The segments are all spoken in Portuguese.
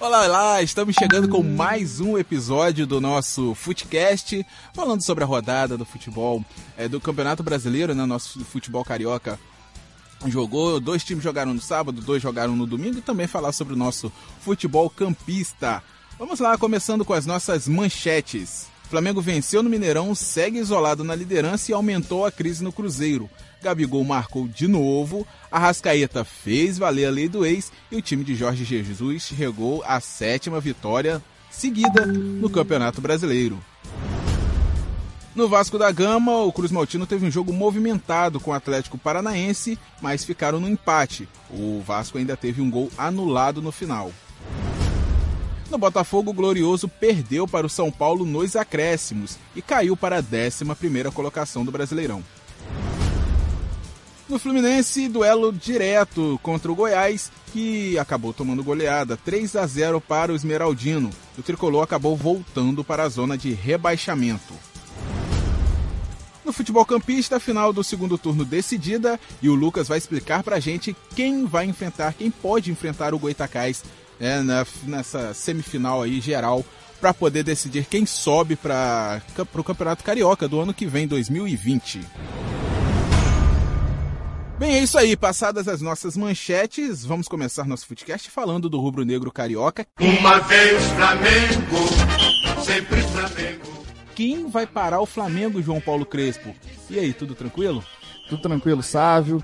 Olá! Estamos chegando com mais um episódio do nosso Footcast, falando sobre a rodada do futebol é, do Campeonato Brasileiro, né? Nosso futebol carioca jogou, dois times jogaram no sábado, dois jogaram no domingo e também falar sobre o nosso futebol campista. Vamos lá, começando com as nossas manchetes. Flamengo venceu no Mineirão, segue isolado na liderança e aumentou a crise no Cruzeiro. Gabigol marcou de novo, Arrascaeta fez valer a lei do ex e o time de Jorge Jesus chegou à sétima vitória seguida no Campeonato Brasileiro. No Vasco da Gama, o Cruz Maltino teve um jogo movimentado com o Atlético Paranaense, mas ficaram no empate. O Vasco ainda teve um gol anulado no final. No Botafogo, o Glorioso perdeu para o São Paulo nos acréscimos e caiu para a 11 colocação do Brasileirão. No Fluminense, duelo direto contra o Goiás, que acabou tomando goleada 3 a 0 para o Esmeraldino. O tricolor acabou voltando para a zona de rebaixamento. No futebol campista, a final do segundo turno decidida e o Lucas vai explicar pra gente quem vai enfrentar, quem pode enfrentar o Goitacás né, nessa semifinal aí geral para poder decidir quem sobe para o Campeonato Carioca do ano que vem, 2020. Bem, é isso aí. Passadas as nossas manchetes, vamos começar nosso podcast falando do rubro-negro carioca. Uma vez Flamengo, sempre Flamengo. Quem vai parar o Flamengo, João Paulo Crespo? E aí, tudo tranquilo? Tudo tranquilo, Sávio.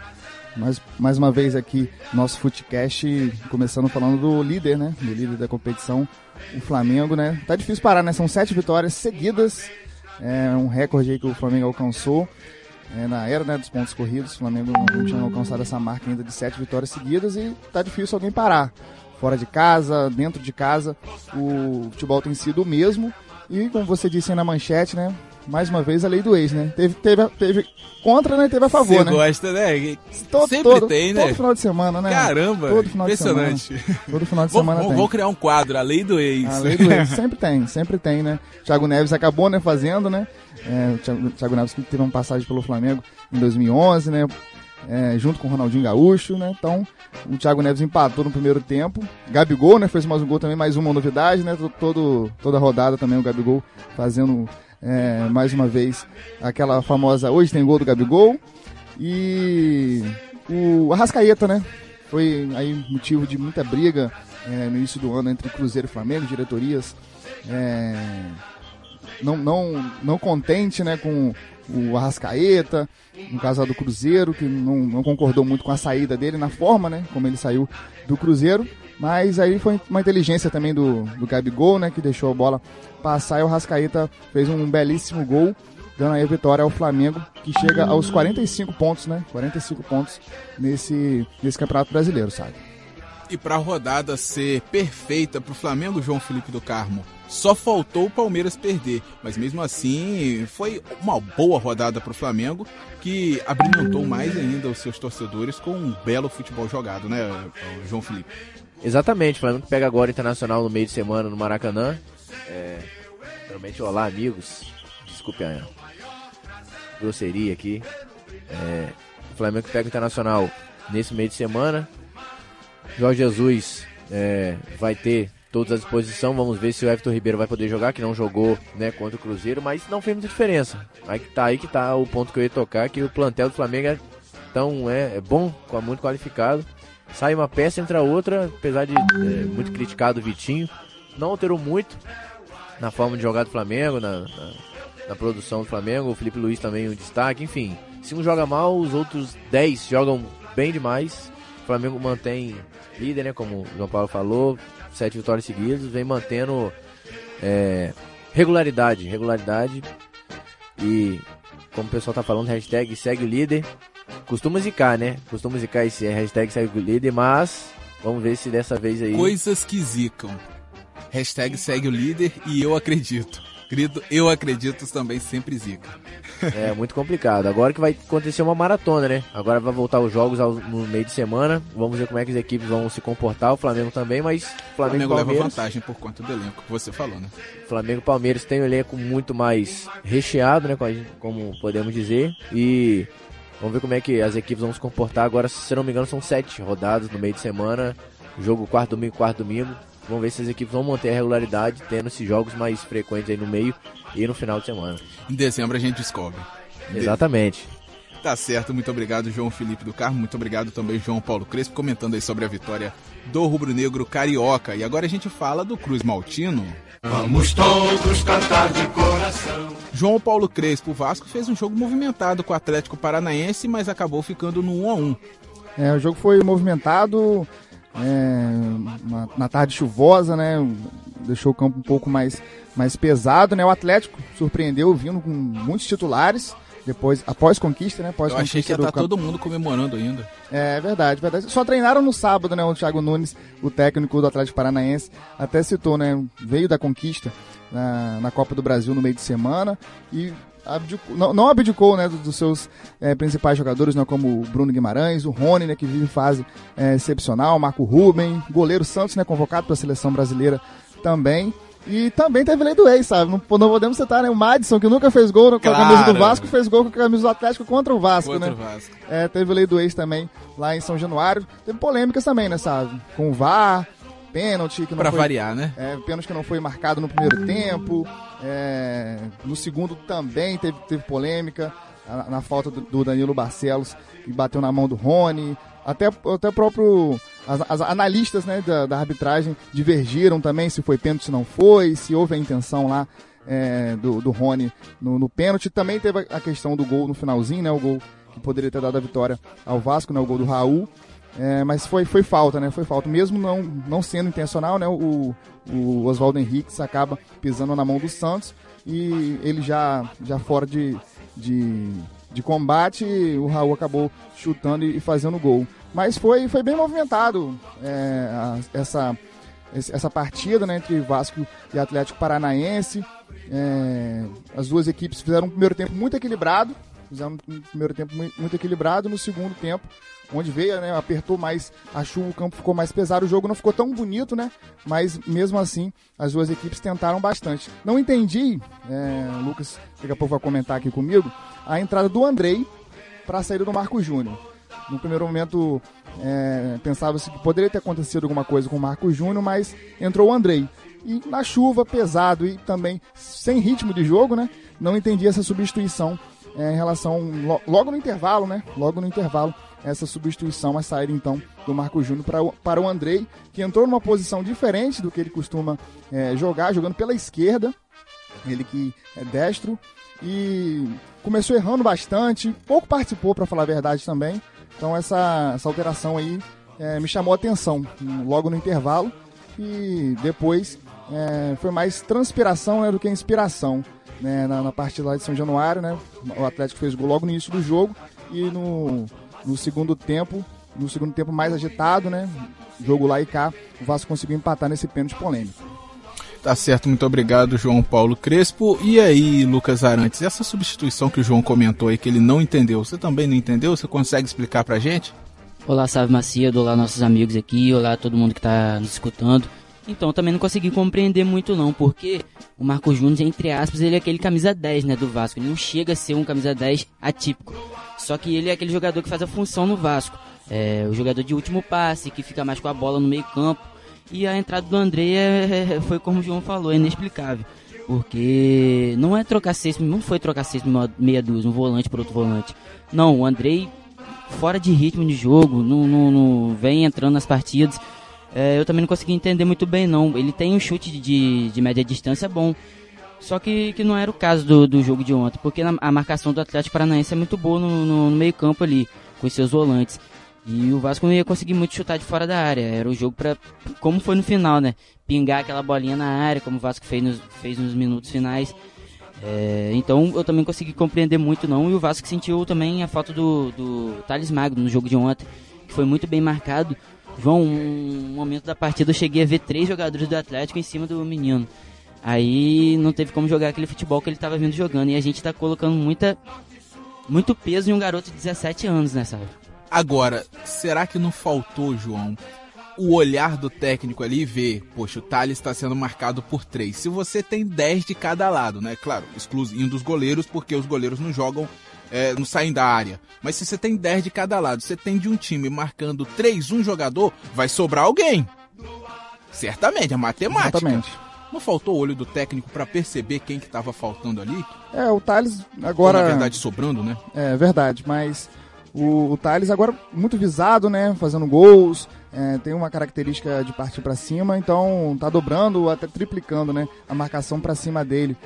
Mais, mais uma vez aqui, nosso Footcast, começando falando do líder, né? Do líder da competição, o Flamengo, né? Tá difícil parar, né? São sete vitórias seguidas. É um recorde aí que o Flamengo alcançou. É, na era né, dos pontos corridos, o Flamengo não tinha alcançado essa marca ainda de sete vitórias seguidas e tá difícil alguém parar. Fora de casa, dentro de casa, o futebol tem sido o mesmo. E como você disse aí na manchete, né? Mais uma vez a lei do ex, né? Teve, teve, teve contra, né? Teve a favor, Você né? gosta, né? Todo, Sempre todo, tem, né? Todo final de semana, né? Caramba, todo final impressionante. De semana, todo final de Vou, semana vou- tem. vou criar um quadro, a lei do ex. A lei do ex, sempre tem, sempre tem, né? Thiago Neves acabou, né, fazendo, né? É, o Thiago, Neves teve uma passagem pelo Flamengo em 2011, né? É, junto com o Ronaldinho Gaúcho, né? Então, o Thiago Neves empatou no primeiro tempo. Gabigol, né? Fez mais um gol também, mais uma novidade, né? Todo, toda rodada também o Gabigol fazendo é, mais uma vez aquela famosa hoje tem gol do Gabigol. E o Arrascaeta, né? Foi aí motivo de muita briga é, no início do ano entre Cruzeiro e Flamengo, diretorias é, não, não, não contente né, com o Arrascaeta, no caso do Cruzeiro, que não, não concordou muito com a saída dele, na forma né, como ele saiu do Cruzeiro. Mas aí foi uma inteligência também do, do Gabigol, né, que deixou a bola passar e o Arrascaeta fez um belíssimo gol, dando aí a vitória ao Flamengo, que chega aos 45 pontos, né? 45 pontos nesse, nesse Campeonato Brasileiro, sabe? E para a rodada ser perfeita para o Flamengo, João Felipe do Carmo, só faltou o Palmeiras perder. Mas mesmo assim, foi uma boa rodada para o Flamengo, que abrilhantou mais ainda os seus torcedores com um belo futebol jogado, né, João Felipe? Exatamente, o Flamengo pega agora o Internacional no meio de semana no Maracanã. É, realmente, olá, amigos. Desculpe a grosseria aqui. É, o Flamengo pega o Internacional nesse meio de semana. Jorge Jesus é, vai ter todos à disposição. Vamos ver se o Everton Ribeiro vai poder jogar, que não jogou né, contra o Cruzeiro, mas não fez muita diferença. Aí que tá aí que tá o ponto que eu ia tocar, que o plantel do Flamengo é tão é, é bom, muito qualificado. Sai uma peça, entra outra, apesar de é, muito criticado o Vitinho. Não alterou muito na forma de jogar do Flamengo, na, na, na produção do Flamengo. O Felipe Luiz também um destaque. Enfim, se um joga mal, os outros 10 jogam bem demais. O Flamengo mantém líder, né? Como o João Paulo falou, sete vitórias seguidas, vem mantendo é, regularidade, regularidade. E como o pessoal tá falando, hashtag segue o líder. Costuma zicar, né? Costuma zicar esse hashtag segue o líder, mas vamos ver se dessa vez aí. Coisas que zicam. Hashtag segue o líder e eu acredito. Querido, eu acredito também sempre zica. É muito complicado. Agora que vai acontecer uma maratona, né? Agora vai voltar os jogos ao- no meio de semana. Vamos ver como é que as equipes vão se comportar. O Flamengo também, mas O Flamengo, Flamengo e leva Palmeiras. vantagem por conta do elenco que você falou, né? Flamengo e Palmeiras tem um elenco muito mais recheado, né? como- podemos dizer. E vamos ver como é que as equipes vão se comportar. Agora, se não me engano, são sete rodadas no meio de semana. Jogo quarto domingo, quarto domingo. Vamos ver se as equipes vão manter a regularidade, tendo esses jogos mais frequentes aí no meio e no final de semana. Em dezembro a gente descobre. Exatamente. Tá certo, muito obrigado, João Felipe do Carmo. Muito obrigado também, João Paulo Crespo, comentando aí sobre a vitória do Rubro Negro Carioca. E agora a gente fala do Cruz Maltino. Vamos todos cantar de coração. João Paulo Crespo, o Vasco fez um jogo movimentado com o Atlético Paranaense, mas acabou ficando no 1 a 1 É, o jogo foi movimentado é, uma- na tarde chuvosa, né? Deixou o campo um pouco mais, mais pesado, né? O Atlético surpreendeu vindo com muitos titulares. Depois, após conquista, né? Após Eu achei que ia estar campo- todo mundo comemorando ainda. É verdade, verdade. Só treinaram no sábado, né? O Thiago Nunes, o técnico do Atlético Paranaense, até citou, né? Veio da conquista na, na Copa do Brasil no meio de semana e abdicou- não, não abdicou, né? do- Dos seus eh, principais jogadores, né? Como o Bruno Guimarães, o Rony, né? Que vive em fase eh, excepcional, Marco Ruben, goleiro Santos, né? Convocado para a seleção brasileira também. E também teve lei do ex, sabe? Não, não podemos citar, né? O Madison, que nunca fez gol com a camisa do Claro. Vasco, fez gol com a camisa do Atlético contra o Vasco, Contra né? o Vasco. É, teve lei do ex também lá em São Januário. Teve polêmicas também, né, sabe? Com o VAR, pênalti que não Pra foi, variar, né? é, pênalti que não foi marcado no primeiro tempo. é, no segundo também teve, teve polêmica na, na falta do, do Danilo Barcelos e bateu na mão do Rony. Até, até próprio. As, as analistas né, da, da arbitragem divergiram também se foi pênalti, se não foi, se houve a intenção lá é, do, do Rony no, no pênalti. Também teve a- questão do gol no finalzinho, né? O gol que poderia ter dado a vitória ao Vasco, né? O gol do Raul. É, mas foi, foi falta, né? Foi falta. Mesmo não, não sendo intencional, né? O, o Oswaldo Henriques acaba pisando na mão do Santos e ele já, já fora de, de, de combate, o Raul acabou chutando e, e fazendo gol. Mas foi, foi bem movimentado é, a- essa, essa partida né, entre Vasco e Atlético Paranaense. É, as duas equipes fizeram um primeiro tempo muito equilibrado. Fizeram um primeiro tempo mui- muito equilibrado. No segundo tempo, onde veio, né, apertou mais a chuva, o campo ficou mais pesado. O jogo não ficou tão bonito, né? Mas mesmo assim, as duas equipes tentaram bastante. Não entendi, é, o Lucas daqui a pouco vai comentar aqui comigo, a entrada do Andrei para a saída do Marco Júnior. No primeiro momento, é, pensava-se que poderia ter acontecido alguma coisa com o Marco Júnior, mas entrou o Andrei. E na chuva, pesado e também sem ritmo de jogo, né? Não entendi essa substituição é, em relação. lo- logo no intervalo, né? Logo no intervalo, essa substituição, a saída então do Marco Júnior para o, para o Andrei, que entrou numa posição diferente do que ele costuma é, jogar, jogando pela esquerda. Ele que é destro e começou errando bastante, pouco participou para falar a verdade também. Então essa, essa alteração aí é, me chamou a atenção logo no intervalo e depois é, foi mais transpiração né, do que inspiração né, na, na partida lá de São Januário, né? O Atlético fez gol logo no início do jogo e no, no segundo tempo, no segundo tempo mais agitado, né? Jogo lá e cá, o Vasco conseguiu empatar nesse pênalti polêmico. Tá certo, muito obrigado, João Paulo Crespo. E aí, Lucas Arantes, essa substituição que o João comentou aí, que ele não entendeu, você também não entendeu? Você consegue explicar pra gente? Olá, Salve Macedo, olá nossos amigos aqui, olá todo mundo que tá nos escutando. Então, também não consegui compreender muito não, porque o Marco Júnior, entre aspas, ele é aquele camisa 10, né, do Vasco. Ele não chega a ser um camisa 10 atípico. Só que ele é aquele jogador que faz a função no Vasco. É o jogador de último passe, que fica mais com a bola no meio campo. E a entrada do André é- foi como o João falou, é inexplicável. Porque não é trocar seis, não foi trocar seis meia dúzia, um volante por outro volante. Não, o Andrei fora de ritmo de jogo, não, não- não vem entrando nas partidas. É, eu também não consegui entender muito bem, não. Ele tem um chute de, de média distância bom. Só que, que não era o caso do, do jogo de ontem, porque na- a marcação do Atlético Paranaense é muito boa no, no- no meio-campo ali, com seus volantes. E o Vasco não ia conseguir muito chutar de fora da área. Era o jogo pra. Como foi no final, né? Pingar aquela bolinha na área, como o Vasco fez nos, fez nos minutos finais. É, então eu também consegui compreender muito não. E o Vasco sentiu também a falta do, do Thales Magno no jogo de ontem, que foi muito bem marcado. João, um momento da partida eu cheguei a ver três jogadores do Atlético em cima do menino. Aí não teve como jogar aquele futebol que ele estava vindo jogando. E a gente tá colocando muita, muito peso em um garoto de 17 anos, né, sabe? Agora, será que não faltou, João, o olhar do técnico ali e ver, poxa, o Thales está sendo marcado por três. Se você tem 10 de cada lado, né? Claro, excluindo os goleiros, porque os goleiros não jogam, é, não saem da área. Mas se você tem 10 de cada lado, você tem de um time marcando três, um jogador, vai sobrar alguém. Certamente, é matemática. Exatamente. Não faltou o olho do técnico pra perceber quem que tava faltando ali? É, o Thales Ou, agora. na verdade, sobrando, né? É verdade, mas o, o Thales agora muito visado, né? Fazendo gols, é, tem uma característica de partir pra cima, então tá dobrando, até triplicando, né? A marcação pra cima dele.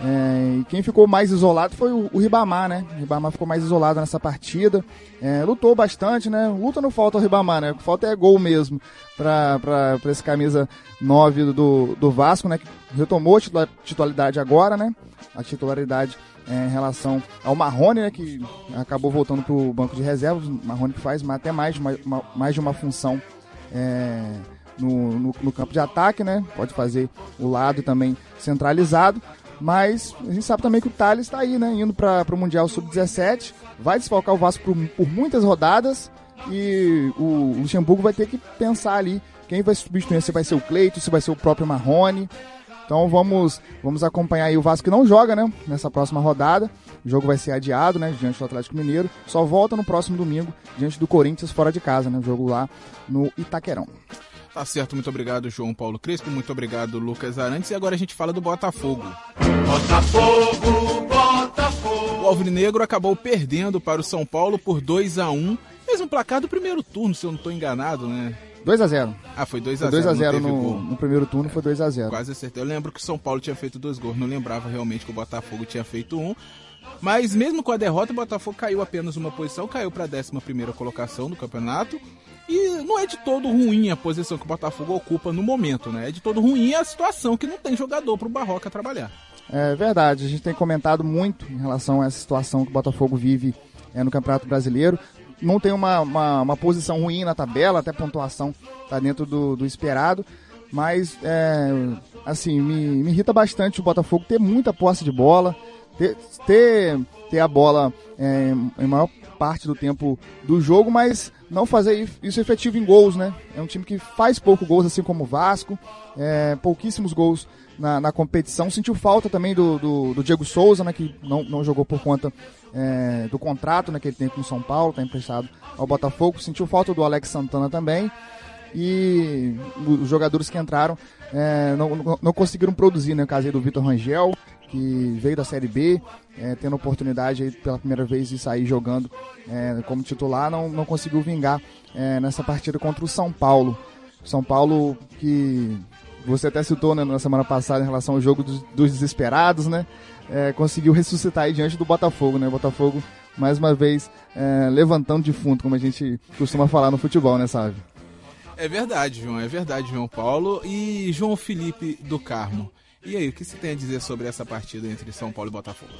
É, e quem ficou mais isolado foi o, o Ribamar, né? O Ribamar ficou mais isolado nessa partida. É, lutou bastante, né? Luta não falta o Ribamar, né? O que falta é gol mesmo pra esse camisa 9 do, do Vasco, né? Que retomou a titula- titularidade agora, né? A titularidade é, em relação ao Marrone, né? Que acabou voltando pro banco de reservas. O Marrone que faz até mais, uma- mais de uma função é, no, no, no campo de ataque, né? Pode fazer o lado também centralizado. Mas a gente sabe também que o Thales está aí, né? Indo para o Mundial Sub-17. Vai desfalcar o Vasco por, por muitas rodadas. E o Luxemburgo vai ter que pensar ali quem vai substituir. Se vai ser o Cleito, se vai ser o próprio Marrone. Então vamos, vamos acompanhar aí o Vasco que não joga, né? Nessa próxima rodada. O jogo vai ser adiado, né? Diante do Atlético Mineiro. Só volta no próximo domingo, diante do Corinthians fora de casa, né? O jogo lá no Itaquerão. Tá certo, muito obrigado, João Paulo Crespo. Muito obrigado, Lucas Arantes. E agora a gente fala do Botafogo. Botafogo, Botafogo. O Alvinegro acabou perdendo para o São Paulo por 2 a 1 mesmo placar do primeiro turno, se eu não estou enganado, né? 2 a 0 Ah, foi 2 a Foi 0 2 a 0 não teve no, no primeiro turno, foi 2 a 0 Quase acertei. Eu lembro que o São Paulo tinha feito dois gols, não lembrava realmente que o Botafogo tinha feito um. Mas mesmo com a derrota, o Botafogo caiu apenas uma posição, caiu para a 11 colocação do campeonato. E não é de todo ruim a posição que o Botafogo ocupa no momento, né? É de todo ruim a situação que não tem jogador para o Barroca trabalhar. É verdade, a gente tem comentado muito em relação a essa situação que o Botafogo vive é, no Campeonato Brasileiro. Não tem uma, uma, uma posição ruim na tabela, até a pontuação está dentro do, do esperado, mas é, assim, me, me irrita bastante o Botafogo ter muita posse de bola, ter, ter, ter a bola é, em maior parte do tempo do jogo, mas não fazer isso efetivo em gols, né? É um time que faz pouco gols, assim como o Vasco, é, pouquíssimos gols na, na competição. Sentiu falta também do, do, do Diego Souza, né? Que não, não jogou por conta é, do contrato né, que ele tem com o São Paulo, está emprestado ao Botafogo. Sentiu falta do Alex Santana também. E os jogadores que entraram é, não, não, não conseguiram produzir, né? O caso do Vitor Rangel, que veio da Série B, é, tendo oportunidade aí pela primeira vez de sair jogando é, como titular, não, não conseguiu vingar é, nessa partida contra o São Paulo. São Paulo que você até citou né, na semana passada em relação ao jogo dos, dos desesperados, né? É, conseguiu ressuscitar aí diante do Botafogo, né? Botafogo, mais uma vez, é, levantando de fundo, como a gente costuma falar no futebol, né, sabe? É verdade, João, é verdade, João Paulo. E João Felipe do Carmo. E aí, o que você tem a dizer sobre essa partida entre São Paulo e Botafogo?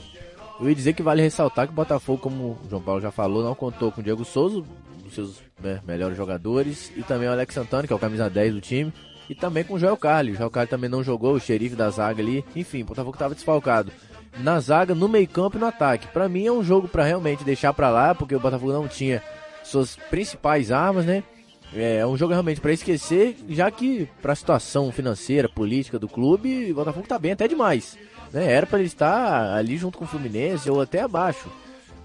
Eu ia dizer que vale ressaltar que o Botafogo, como o João Paulo já falou, não contou com o Diego Souza, um dos seus né, melhores jogadores, e também o Alex Santana, que é o camisa 10 do time, e também com o Joel Carli. O Joel Carli também não jogou, o xerife da zaga ali. Enfim, o Botafogo estava desfalcado. Na zaga, no meio campo e no ataque. Para mim é um jogo para realmente deixar para lá, porque o Botafogo não tinha suas principais armas, né? É um jogo realmente para esquecer, já que para a situação financeira, política do clube, o Botafogo tá bem até demais. Né? Era para ele estar ali junto com o Fluminense ou até abaixo.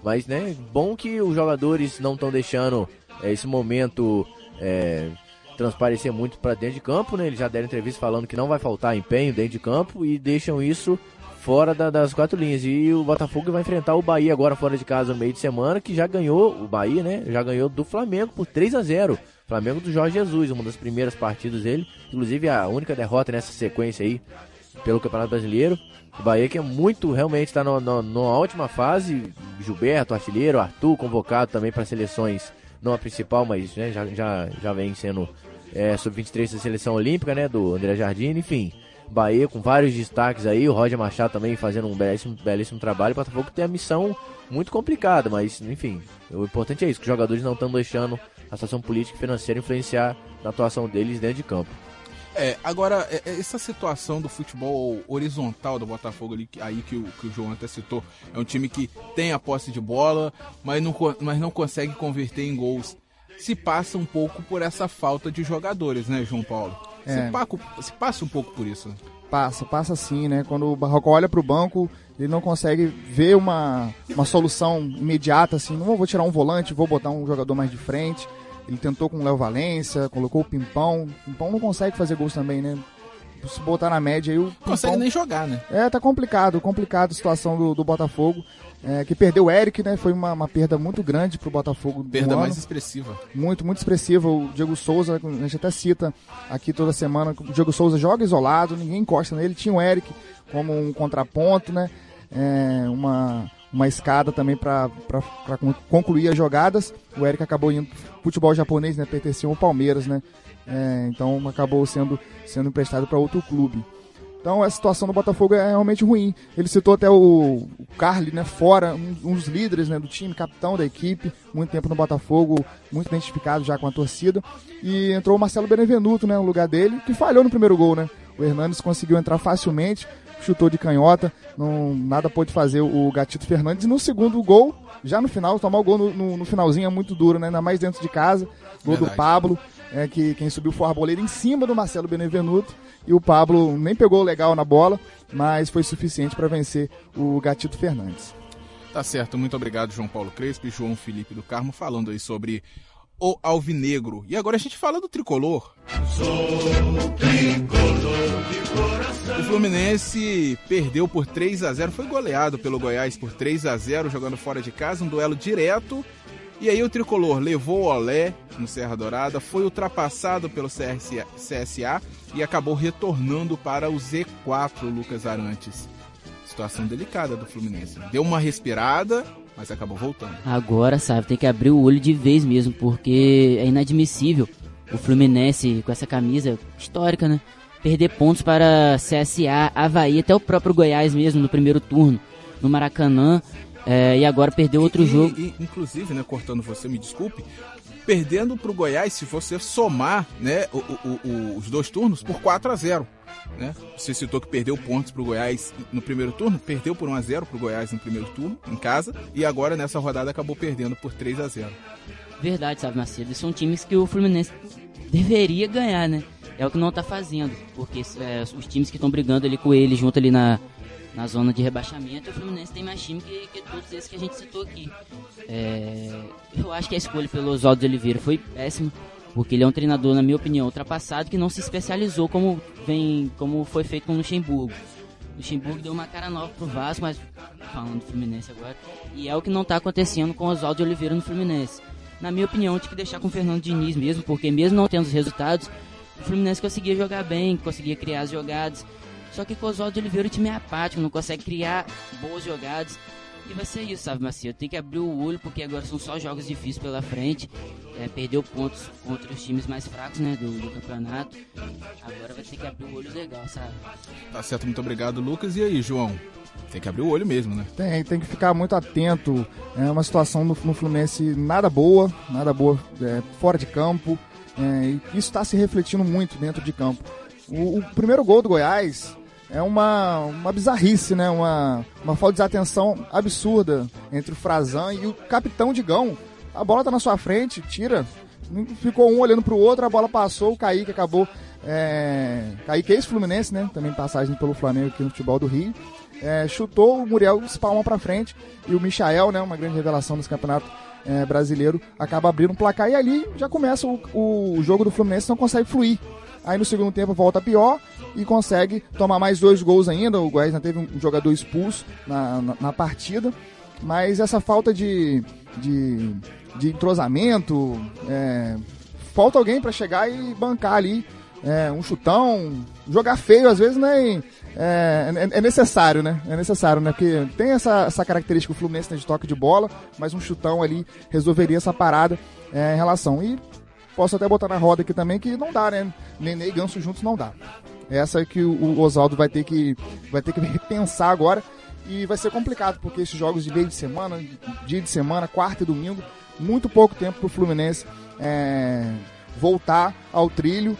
Mas, né, bom que os jogadores não estão deixando é, esse momento é, transparecer muito para dentro de campo, né? Eles já deram entrevista falando que não vai faltar empenho dentro de campo e deixam isso fora da- das quatro linhas. E o Botafogo vai enfrentar o Bahia agora fora de casa no meio de semana, que já ganhou, o Bahia, né? Já ganhou do Flamengo por 3 a 0 Flamengo do Jorge Jesus, uma das primeiras partidas dele. Inclusive a única derrota nessa sequência aí pelo Campeonato Brasileiro. O Bahia que é muito, realmente está numa ótima fase. Gilberto, artilheiro, Arthur convocado também para seleções, não a principal, mas né, já, já, já vem sendo é, sub-23 da seleção olímpica, né? Do André Jardim, enfim. Bahia com vários destaques aí, o Roger Machado também fazendo um belíssimo, belíssimo trabalho. O Botafogo tem a missão muito complicada, mas enfim, o importante é isso, que os jogadores não estão deixando a situação política e financeira influenciar na atuação deles dentro de campo. É, agora, é, é, essa situação do futebol horizontal do Botafogo ali, aí que o, que o João até citou, é um time que tem a posse de bola, mas não, mas não consegue converter em gols. Se passa um pouco por essa falta de jogadores, né, João Paulo? É. Se passa um pouco por isso. Passa, passa sim, né? Quando o Barroco olha pro banco, ele não consegue ver uma, uma solução imediata, assim, não vou tirar um volante, vou botar um jogador mais de frente. Ele tentou com o Léo Valência, colocou o Pimpão. O Pimpão não consegue fazer gols também, né? Se botar na média aí, o Pimpão... Consegue nem jogar, né? É, tá complicado, complicado a situação do, do Botafogo. É, que perdeu o Eric, né? Foi uma, uma perda muito grande pro Botafogo. Perda mais expressiva. Muito, muito expressiva. O Diego Souza, a gente até cita aqui toda semana, o Diego Souza joga isolado, ninguém encosta nele. Tinha o Eric como um contraponto, né? É, uma, uma escada também para concluir as jogadas. O Eric acabou indo pro futebol japonês, né? Pertencia ao Palmeiras, né? É, então acabou sendo, sendo emprestado para outro clube. Então a situação do Botafogo é realmente ruim. Ele citou até o, o Carly, né, fora, um, um dos líderes né, do time, capitão da equipe, muito tempo no Botafogo, muito identificado já com a torcida. E entrou o Marcelo Benevenuto né, no lugar dele, que falhou no primeiro gol. Né? O Hernandes conseguiu entrar facilmente, chutou de canhota, não, nada pôde fazer o Gatito Fernandes. E no segundo gol, já no final, tomar o gol no, no, no finalzinho é muito duro, né? ainda mais dentro de casa. Gol Verdade. do Pablo, é, que quem subiu foi o Arboleda em cima do Marcelo Benevenuto. E o Pablo nem pegou legal na bola, mas foi suficiente para vencer o Gatito Fernandes. Tá certo, muito obrigado, João Paulo Crespo e João Felipe do Carmo, falando aí sobre o Alvinegro. E agora a gente fala do tricolor. O Fluminense perdeu por 3 a 0 foi goleado pelo Goiás por 3 a 0 jogando fora de casa, um duelo direto. E aí o tricolor levou o Olé no Serra Dourada, foi ultrapassado pelo CSA, CSA e acabou retornando para o Z4, Lucas Arantes. Situação delicada do Fluminense. Deu uma respirada, mas acabou voltando. Agora, sabe, tem que abrir o olho de vez mesmo, porque é inadmissível o Fluminense com essa camisa histórica, né? Perder pontos para CSA, Havaí, até o próprio Goiás mesmo no primeiro turno, no Maracanã. É, e agora perdeu outro E- jogo. e- inclusive, né, cortando você, me desculpe, perdendo pro Goiás, se você somar né, o- o- o- os dois turnos, por 4 a 0 né? Você citou que perdeu pontos pro Goiás no primeiro turno, perdeu por 1 a 0 pro Goiás no primeiro turno, em casa, e agora nessa rodada acabou perdendo por 3 a 0 Verdade, sabe, Macedo? São times que o Fluminense deveria ganhar, né? É o que não tá fazendo, porque é, os times que estão brigando ali com ele, junto ali na, na zona de rebaixamento, o Fluminense tem mais time que, que todos esses que a gente citou aqui. É, eu acho que a escolha pelo Oswaldo de Oliveira foi péssima, porque ele é um treinador, na minha opinião, ultrapassado, que não se especializou como, vem, como foi feito com o Luxemburgo. Luxemburgo deu uma cara nova pro Vasco, mas falando do Fluminense agora, e é o que não tá acontecendo com o Oswaldo de Oliveira no Fluminense. Na minha opinião, tinha que deixar com o Fernando Diniz mesmo, porque mesmo não tendo os resultados, o Fluminense conseguia jogar bem, conseguia criar as jogadas. Só que com o Oswaldo de Oliveira o time é apático, não consegue criar boas jogadas. E vai ser isso, sabe, Macio? Tem que abrir o olho, porque agora são só jogos difíceis pela frente. É, perdeu pontos contra os times mais fracos, né, do, do campeonato. Agora vai ter que abrir o olho legal, sabe? Tá certo, muito obrigado, Lucas. E aí, João? Tem que abrir o olho mesmo, né? Tem, tem que ficar muito atento. É uma situação no, no Fluminense nada boa, nada boa é, fora de campo. É, e isso está se refletindo muito dentro de campo. O, o primeiro gol do Goiás é uma, uma bizarrice, né? Uma, uma falta de atenção absurda entre o Frazan e o capitão Digão. A bola tá na sua frente, tira. Ficou um olhando pro outro, a bola passou, o Kaique acabou. É, Kaique é ex-Fluminense, né? Também passagem pelo Flamengo aqui no futebol do Rio. É, chutou o Muriel espalma para frente e o Michael, né, uma grande revelação desse campeonato é, brasileiro, acaba abrindo um placar e ali já começa o, o jogo do Fluminense, não consegue fluir. Aí no segundo tempo volta pior e consegue tomar mais dois gols ainda. O Goiás ainda teve um jogador expulso na, na, na partida, mas essa falta de, de, de entrosamento, é, falta alguém para chegar e bancar ali é, um chutão, jogar feio às vezes nem é, é, é necessário, né? É necessário, né? Porque tem essa, essa característica o Fluminense né, de toque de bola, mas um chutão ali resolveria essa parada é, em relação. E posso até botar na roda aqui também que não dá, né? Nenê e Ganso juntos não dá. Essa é que o, Oswaldo vai ter que vai ter que repensar agora e vai ser complicado porque esses jogos de meio de semana, dia de semana, quarta e domingo, muito pouco tempo para o Fluminense é, voltar ao trilho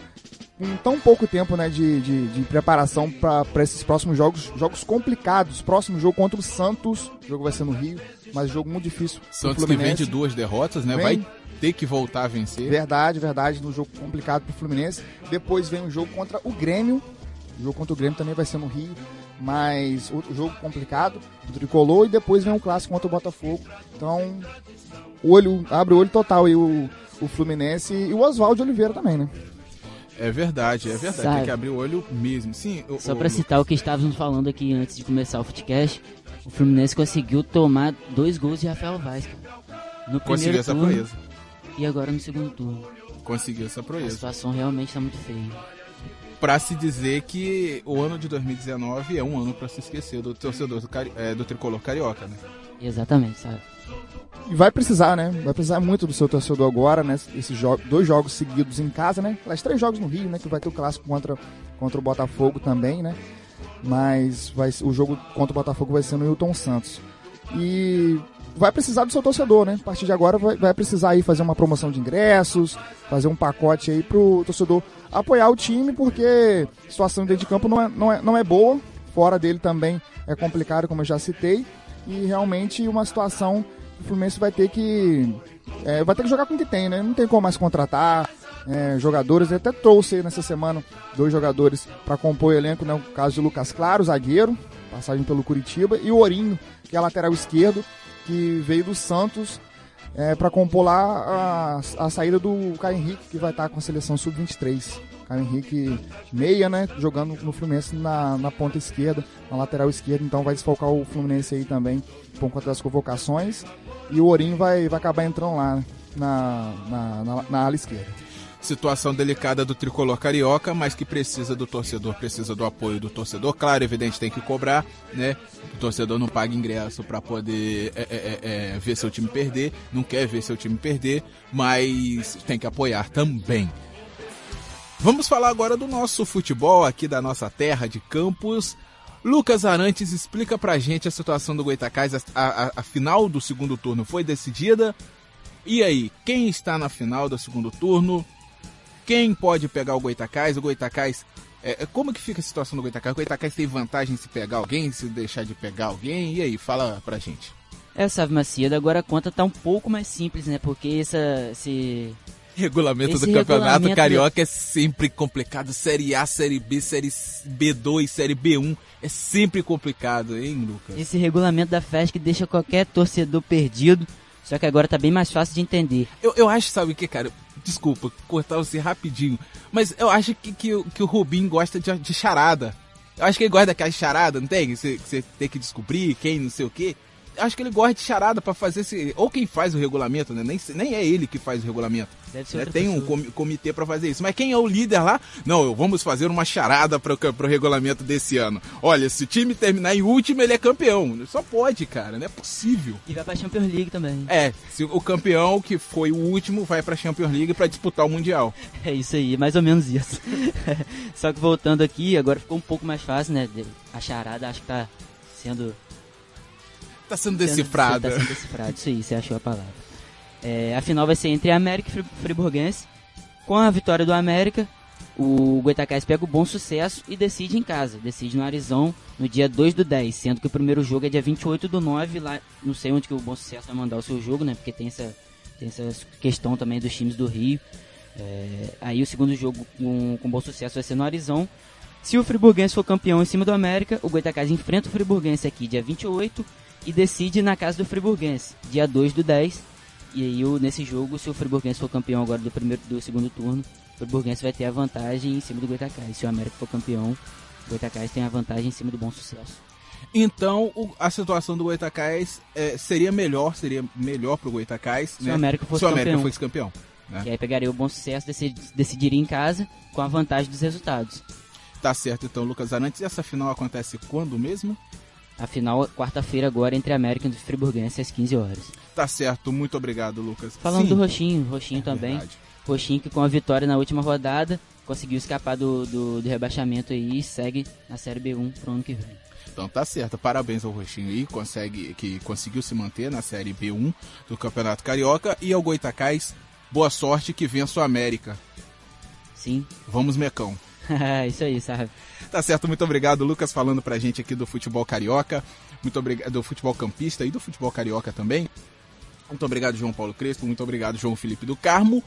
com tão pouco tempo né, de, de, de preparação para esses próximos jogos, jogos complicados. Próximo jogo contra o Santos, o jogo vai ser no Rio, mas jogo muito difícil. Santos que vem de duas derrotas, né? Vem. Vai ter que voltar a vencer. Verdade, verdade, no jogo complicado pro Fluminense. Depois vem um jogo contra o Grêmio. O jogo contra o Grêmio também vai ser no Rio, mas outro jogo complicado, o tricolor, e depois vem um clássico contra o Botafogo. Então, olho, abre o olho total aí o, o Fluminense e o Oswaldo Oliveira também, né? É verdade, é verdade. Sabe. Tem que abrir o olho mesmo. Sim, o- Só pra citar o que estávamos falando aqui antes de começar o Footcast, o Fluminense conseguiu tomar dois gols de Rafael Vaz, cara. No conseguiu primeiro essa turno proeza. E agora no segundo turno. Conseguiu essa A proeza. situação realmente tá muito feia. Pra se dizer que o ano de 2019 é um ano pra se esquecer do torcedor do, cari- é, do tricolor carioca, né? Exatamente, sabe? E vai precisar, né? Vai precisar muito do seu torcedor agora, né? Esses jo dois jogos seguidos em casa, né? Aliás, três jogos no Rio, né? Que vai ter o clássico contra, contra o Botafogo também, né? Mas vai, o jogo contra o Botafogo vai ser no Hilton Santos. E vai precisar do seu torcedor, né? A partir de agora vai, vai precisar aí fazer uma promoção de ingressos, fazer um pacote aí pro torcedor apoiar o time, porque a situação dentro de campo não é, não é, não é boa, fora dele também é complicado, como eu já citei, e realmente uma situação que o Fluminense vai ter que é, vai ter que jogar com o que tem, né? Não tem como mais contratar é, jogadores. Eu até trouxe nessa semana dois jogadores para compor o elenco, né? O caso de Lucas Claro, zagueiro, passagem pelo Curitiba, e o Ourinho, que é lateral esquerdo, que veio do Santos para compor lá a, a saída do Caio Henrique, que vai estar com a seleção sub-23. Caio Henrique meia, né? Jogando no Fluminense na, na ponta esquerda, na lateral esquerda, então vai desfalcar o Fluminense aí também por conta das convocações. E o Ourinho vai, vai acabar entrando lá né, na, na, na, na ala esquerda. Situação delicada do tricolor carioca, mas que precisa do torcedor, precisa do apoio do torcedor. Claro, evidente, tem que cobrar, né? O torcedor não paga ingresso para poder é, é, é, ver seu time perder, não quer ver seu time perder, mas tem que apoiar também. Vamos falar agora do nosso futebol aqui da nossa terra de Campos. Lucas Arantes explica pra gente a situação do Goitacás. A, a, a final do segundo turno foi decidida. E aí, quem está na final do segundo turno? Quem pode pegar o Goitacás? O Goitacás. É, é, como que fica a situação do Goitacás? O Goitacás tem vantagem se pegar alguém, se deixar de pegar alguém? E aí, fala pra gente. É, Sávio Macedo, agora a conta tá um pouco mais simples, né? Porque essa, esse, Regulamento Esse do campeonato regulamento carioca é sempre complicado. Série A, Série B, Série B2, Série B1. É sempre complicado, hein, Lucas? esse regulamento da FESC deixa qualquer torcedor perdido, só que agora tá bem mais fácil de entender. Eu, eu acho, sabe o que, cara? Desculpa, cortar você rapidinho. Mas eu acho que, que, o- que o Rubinho gosta de, de charada. Eu acho que ele gosta daquela charada, não tem? Você, que você tem que descobrir quem, não sei o quê. Acho que ele gosta de charada pra fazer esse. Ou quem faz o regulamento, né? Nem, nem é ele que faz o regulamento. Deve ser né? Tem um pessoa. comi- comitê pra fazer isso. Mas quem é o líder lá? Não, vamos fazer uma charada pro, pro regulamento desse ano. Olha, se o time terminar em último, ele é campeão. Só pode, cara, não é possível. E vai pra Champions League também. É, se o campeão que foi o último vai pra Champions League pra disputar o Mundial. É isso aí, mais ou menos isso. Só que voltando aqui, agora ficou um pouco mais fácil, né? A charada acho que tá sendo Tá sendo decifrada. Tá sendo decifrado, isso aí, você achou a palavra. É, a final vai ser entre América e Fri- Friburguense. Com a vitória do América, o Goitacás pega o bom sucesso e decide em casa. Decide no Arizão no dia 2 do 10, sendo que o primeiro jogo é dia 28 do 9. Lá, não sei onde que o bom sucesso vai mandar o seu jogo, né? Porque tem essa, tem essa questão também dos times do Rio. É, aí o segundo jogo com, com bom sucesso vai ser no Arizão. Se o Friburguense for campeão em cima do América, o Goitacás enfrenta o Friburguense aqui dia 28 e decide na casa do Friburguense, dia 2 do 10. E aí nesse jogo, se o Friburguense for campeão agora do primeiro do segundo turno, o Friburguense vai ter a vantagem em cima do Goitacás. Se o América for campeão, o Goitacás tem a vantagem em cima do bom sucesso. Então, o- a situação do Goitacás é, seria melhor, seria melhor pro Goitacás, Se né? o América fosse se o América fosse campeão. né? E aí pegaria o bom sucesso, decidi- decidiria em casa com a vantagem dos resultados. Tá certo, então, Lucas Arantes. E essa final acontece quando mesmo? A final, quarta-feira agora, entre América e Friburguense, às 15 horas. Tá certo, muito obrigado, Lucas. Falando Sim, do Roxinho, Roxinho também. verdade. Roxinho que com a vitória na última rodada conseguiu escapar do, do, do rebaixamento aí e segue na Série B1 pro ano que vem. Então tá certo, parabéns ao Roxinho aí, consegue, que conseguiu se manter na Série B1 do Campeonato Carioca. E ao Goitacás, boa sorte que vença o América. Sim, Vamos, Mecão. isso aí, sabe? Tá certo, muito obrigado, Lucas, falando pra gente aqui do futebol carioca, muito obrigado do futebol campista e do futebol carioca também. Muito obrigado, João Paulo Crespo, muito obrigado, João Felipe do Carmo.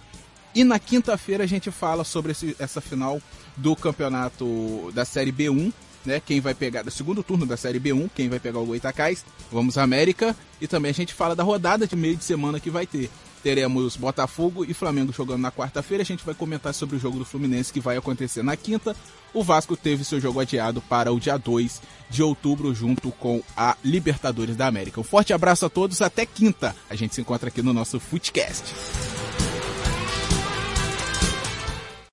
E na quinta-feira a gente fala sobre esse- essa final do campeonato da Série B1, né? Quem vai pegar, do segundo turno da Série B1, quem vai pegar o Goitacás, vamos América. E também a gente fala da rodada de meio de semana que vai ter. Teremos Botafogo e Flamengo jogando na quarta-feira. A gente vai comentar sobre o jogo do Fluminense que vai acontecer na quinta. O Vasco teve seu jogo adiado para o dia 2 de outubro, junto com a Libertadores da América. Um forte abraço a todos, até quinta. A gente se encontra aqui no nosso Footcast.